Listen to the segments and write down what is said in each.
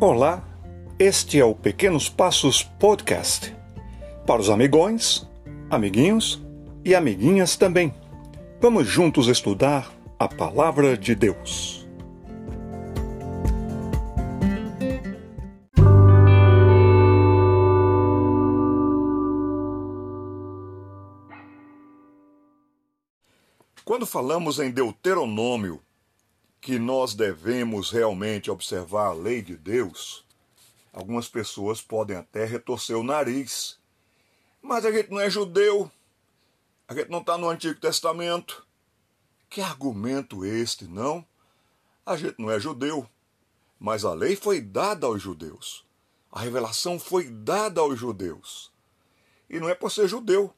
Olá, este é o Pequenos Passos Podcast. Para os amigões, amiguinhos e amiguinhas também. Vamos juntos estudar a Palavra de Deus. Quando falamos em Deuteronômio, que nós devemos realmente observar a lei de Deus, algumas pessoas podem até retorcer o nariz. Mas a gente não é judeu, a gente não está no Antigo Testamento. Que argumento este, não? A gente não é judeu, mas a lei foi dada aos judeus. A revelação foi dada aos judeus. E não é por ser judeu,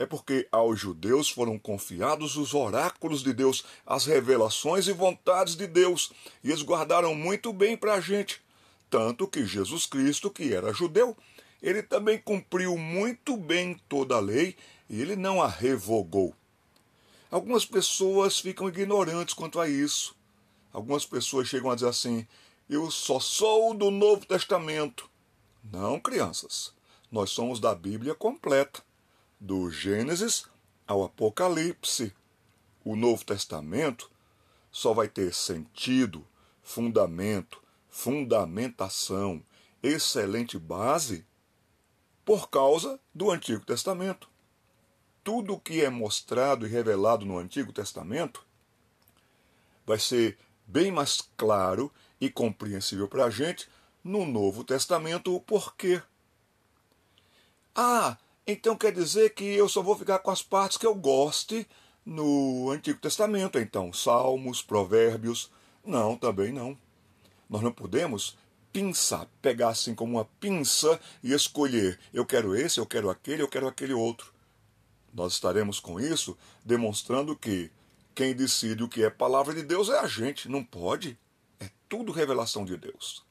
é porque aos judeus foram confiados os oráculos de Deus, as revelações e vontades de Deus, e eles guardaram muito bem para a gente. Tanto que Jesus Cristo, que era judeu, ele também cumpriu muito bem toda a lei e ele não a revogou. Algumas pessoas ficam ignorantes quanto a isso. Algumas pessoas chegam a dizer assim: eu só sou do Novo Testamento. Não, crianças, nós somos da Bíblia completa do Gênesis ao Apocalipse. O Novo Testamento só vai ter sentido, fundamento, fundamentação, excelente base por causa do Antigo Testamento. Tudo o que é mostrado e revelado no Antigo Testamento vai ser bem mais claro e compreensível para a gente no Novo Testamento o porquê. Ah, então quer dizer que eu só vou ficar com as partes que eu goste no Antigo Testamento, então, Salmos, Provérbios. Não, também não. Nós não podemos pinçar, pegar assim como uma pinça e escolher: eu quero esse, eu quero aquele, eu quero aquele outro. Nós estaremos com isso demonstrando que quem decide o que é palavra de Deus é a gente, não pode. É tudo revelação de Deus.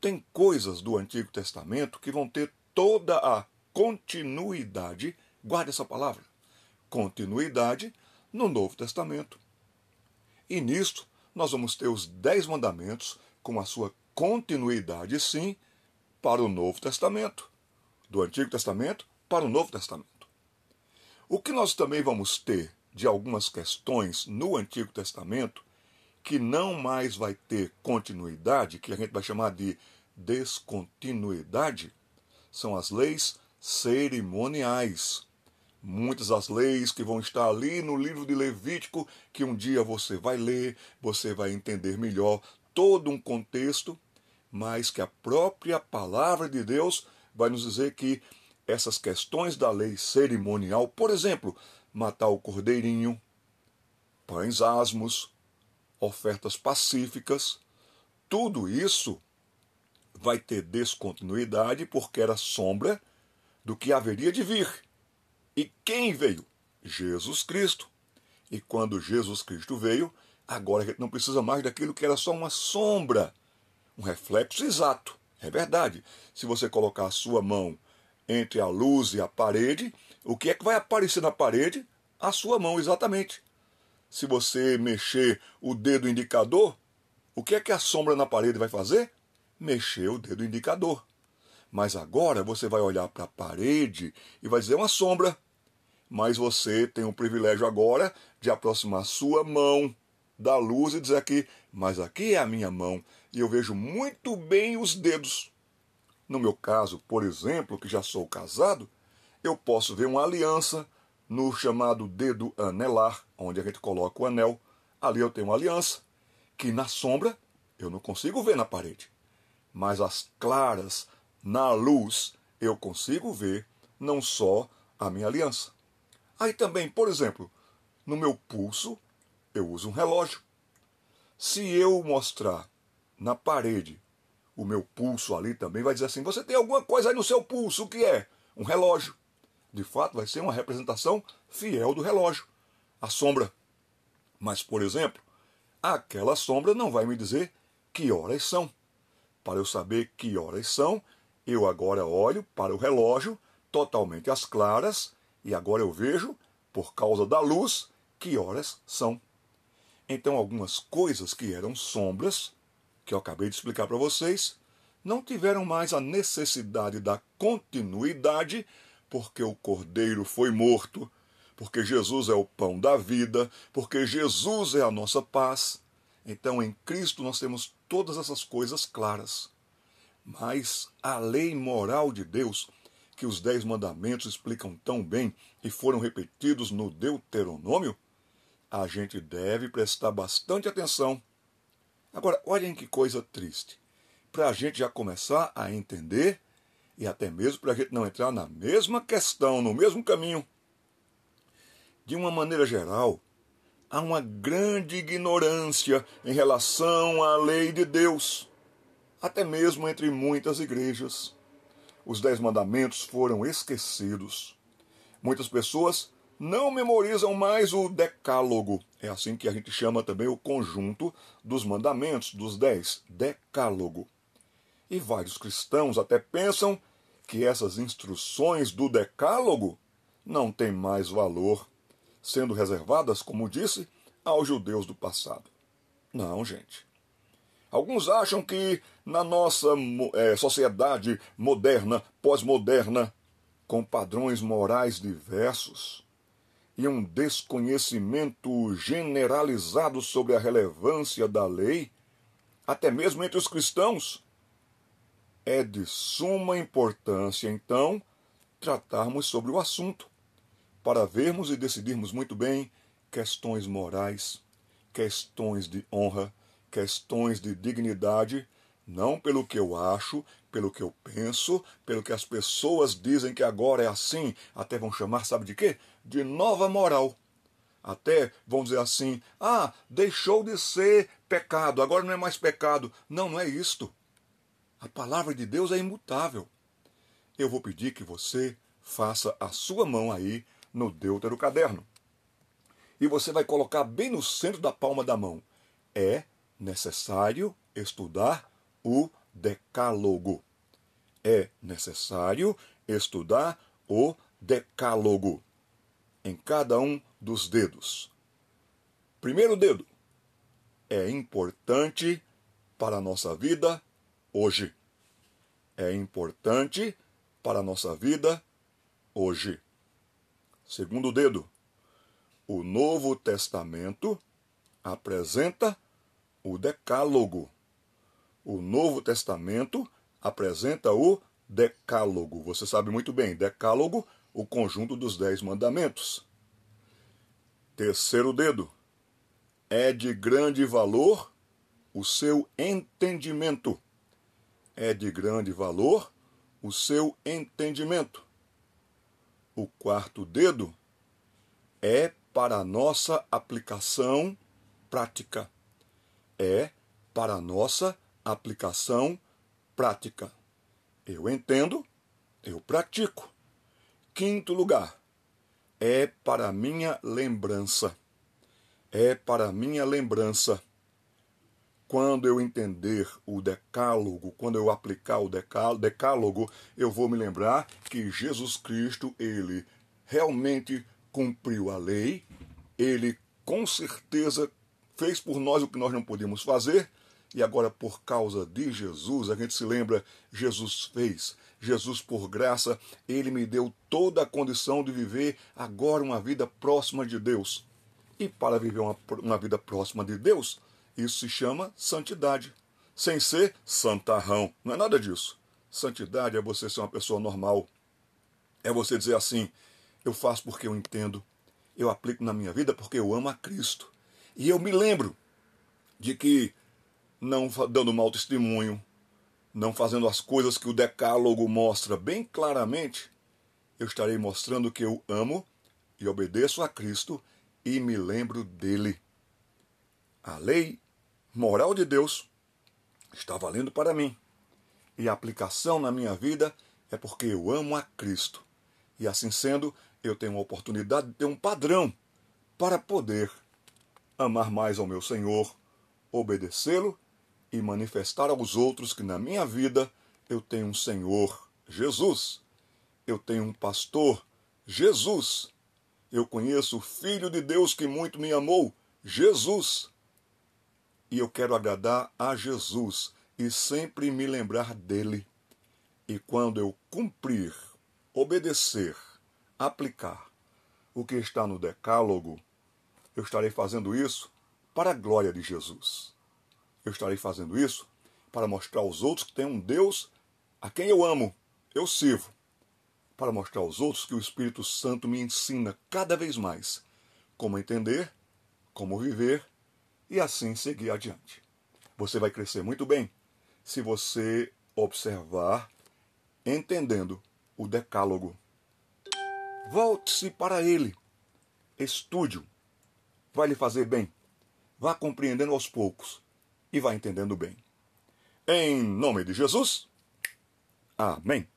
Tem coisas do Antigo Testamento que vão ter toda a continuidade, guarde essa palavra, continuidade no Novo Testamento. E nisto nós vamos ter os Dez Mandamentos com a sua continuidade, sim, para o Novo Testamento, do Antigo Testamento para o Novo Testamento. O que nós também vamos ter de algumas questões no Antigo Testamento que não mais vai ter continuidade, que a gente vai chamar de descontinuidade, são as leis cerimoniais. Muitas das leis que vão estar ali no livro de Levítico, que um dia você vai ler, você vai entender melhor todo um contexto, mas que a própria palavra de Deus vai nos dizer que essas questões da lei cerimonial, por exemplo, matar o cordeirinho, pães asmos, ofertas pacíficas, tudo isso vai ter descontinuidade porque era sombra do que haveria de vir. E quem veio? Jesus Cristo. E quando Jesus Cristo veio, agora a gente não precisa mais daquilo que era só uma sombra, um reflexo exato. É verdade. Se você colocar a sua mão entre a luz e a parede, o que é que vai aparecer na parede? A sua mão, exatamente. Se você mexer o dedo indicador, o que é que a sombra na parede vai fazer? Mexer o dedo indicador. Mas agora você vai olhar para a parede e vai dizer uma sombra. Mas você tem o privilégio agora de aproximar sua mão da luz e dizer aqui, mas aqui é a minha mão e eu vejo muito bem os dedos. No meu caso, por exemplo, que já sou casado, eu posso ver uma aliança no chamado dedo anelar, onde a gente coloca o anel. Ali eu tenho uma aliança, que na sombra eu não consigo ver na parede. Mas as claras, na luz eu consigo ver não só a minha aliança. Aí também, por exemplo, no meu pulso eu uso um relógio. Se eu mostrar na parede o meu pulso ali também, vai dizer assim: você tem alguma coisa aí no seu pulso, o que é? Um relógio. De fato, vai ser uma representação fiel do relógio, a sombra. Mas, por exemplo, aquela sombra não vai me dizer que horas são. Para eu saber que horas são, eu agora olho para o relógio totalmente às claras e agora eu vejo, por causa da luz, que horas são. Então, algumas coisas que eram sombras que eu acabei de explicar para vocês, não tiveram mais a necessidade da continuidade, porque o cordeiro foi morto, porque Jesus é o pão da vida, porque Jesus é a nossa paz. Então, em Cristo nós temos todas essas coisas claras. Mas a lei moral de Deus, que os Dez Mandamentos explicam tão bem e foram repetidos no Deuteronômio, a gente deve prestar bastante atenção. Agora, olhem que coisa triste. Para a gente já começar a entender e até mesmo para a gente não entrar na mesma questão, no mesmo caminho. De uma maneira geral, há uma grande ignorância em relação à lei de Deus até mesmo entre muitas igrejas. Os Dez Mandamentos foram esquecidos. Muitas pessoas não memorizam mais o Decálogo. É assim que a gente chama também o conjunto dos mandamentos, dos dez, Decálogo. E vários cristãos até pensam que essas instruções do Decálogo não têm mais valor, sendo reservadas, como disse, aos judeus do passado. Não, gente. Alguns acham que na nossa é, sociedade moderna, pós-moderna, com padrões morais diversos e um desconhecimento generalizado sobre a relevância da lei, até mesmo entre os cristãos, é de suma importância, então, tratarmos sobre o assunto, para vermos e decidirmos muito bem questões morais, questões de honra, questões de dignidade, não pelo que eu acho, pelo que eu penso, pelo que as pessoas dizem que agora é assim, até vão chamar, sabe de quê? De nova moral. Até vão dizer assim: ah, deixou de ser pecado, agora não é mais pecado. Não, não é isto. A palavra de Deus é imutável. Eu vou pedir que você faça a sua mão aí no Deutero Caderno. E você vai colocar bem no centro da palma da mão. É necessário estudar o Decálogo. É necessário estudar o Decálogo em cada um dos dedos. Primeiro dedo é importante para a nossa vida hoje. É importante para a nossa vida hoje. Segundo dedo, o Novo Testamento apresenta o Decálogo. O Novo Testamento apresenta o Decálogo. Você sabe muito bem, Decálogo, o conjunto dos Dez Mandamentos. Terceiro dedo. É de grande valor o seu entendimento. É de grande valor o seu entendimento. O quarto dedo é para nossa aplicação prática é para nossa aplicação prática. Eu entendo, eu pratico. Quinto lugar, é para minha lembrança. É para minha lembrança. Quando eu entender o decálogo, quando eu aplicar o decálogo, eu vou me lembrar que Jesus Cristo, ele realmente cumpriu a lei, ele com certeza fez por nós o que nós não podíamos fazer, e agora, por causa de Jesus, a gente se lembra: Jesus fez. Jesus, por graça, ele me deu toda a condição de viver agora uma vida próxima de Deus. E para viver uma, uma vida próxima de Deus, isso se chama santidade. Sem ser santarrão. Não é nada disso. Santidade é você ser uma pessoa normal. É você dizer assim: eu faço porque eu entendo. Eu aplico na minha vida porque eu amo a Cristo. E eu me lembro de que, não dando mau testemunho, não fazendo as coisas que o Decálogo mostra bem claramente, eu estarei mostrando que eu amo e obedeço a Cristo e me lembro dele. A lei moral de Deus está valendo para mim. E a aplicação na minha vida é porque eu amo a Cristo. E assim sendo, eu tenho a oportunidade de ter um padrão para poder amar mais ao meu Senhor, obedecê-lo e manifestar aos outros que na minha vida eu tenho um Senhor, Jesus. Eu tenho um pastor, Jesus. Eu conheço o Filho de Deus que muito me amou, Jesus. e eu quero agradar a Jesus e sempre me lembrar dele. E quando eu cumprir, obedecer, aplicar o que está no Decálogo, eu estarei fazendo isso para a glória de Jesus. Eu estarei fazendo isso para mostrar aos outros que tem um Deus a quem eu amo, eu sirvo, para mostrar aos outros que o Espírito Santo me ensina cada vez mais como entender, como viver e assim seguir adiante. Você vai crescer muito bem se você observar, entendendo o Decálogo. Volte-se para ele. Estude-o. Vai lhe fazer bem. Vá compreendendo aos poucos e vá entendendo bem. Em nome de Jesus. Amém.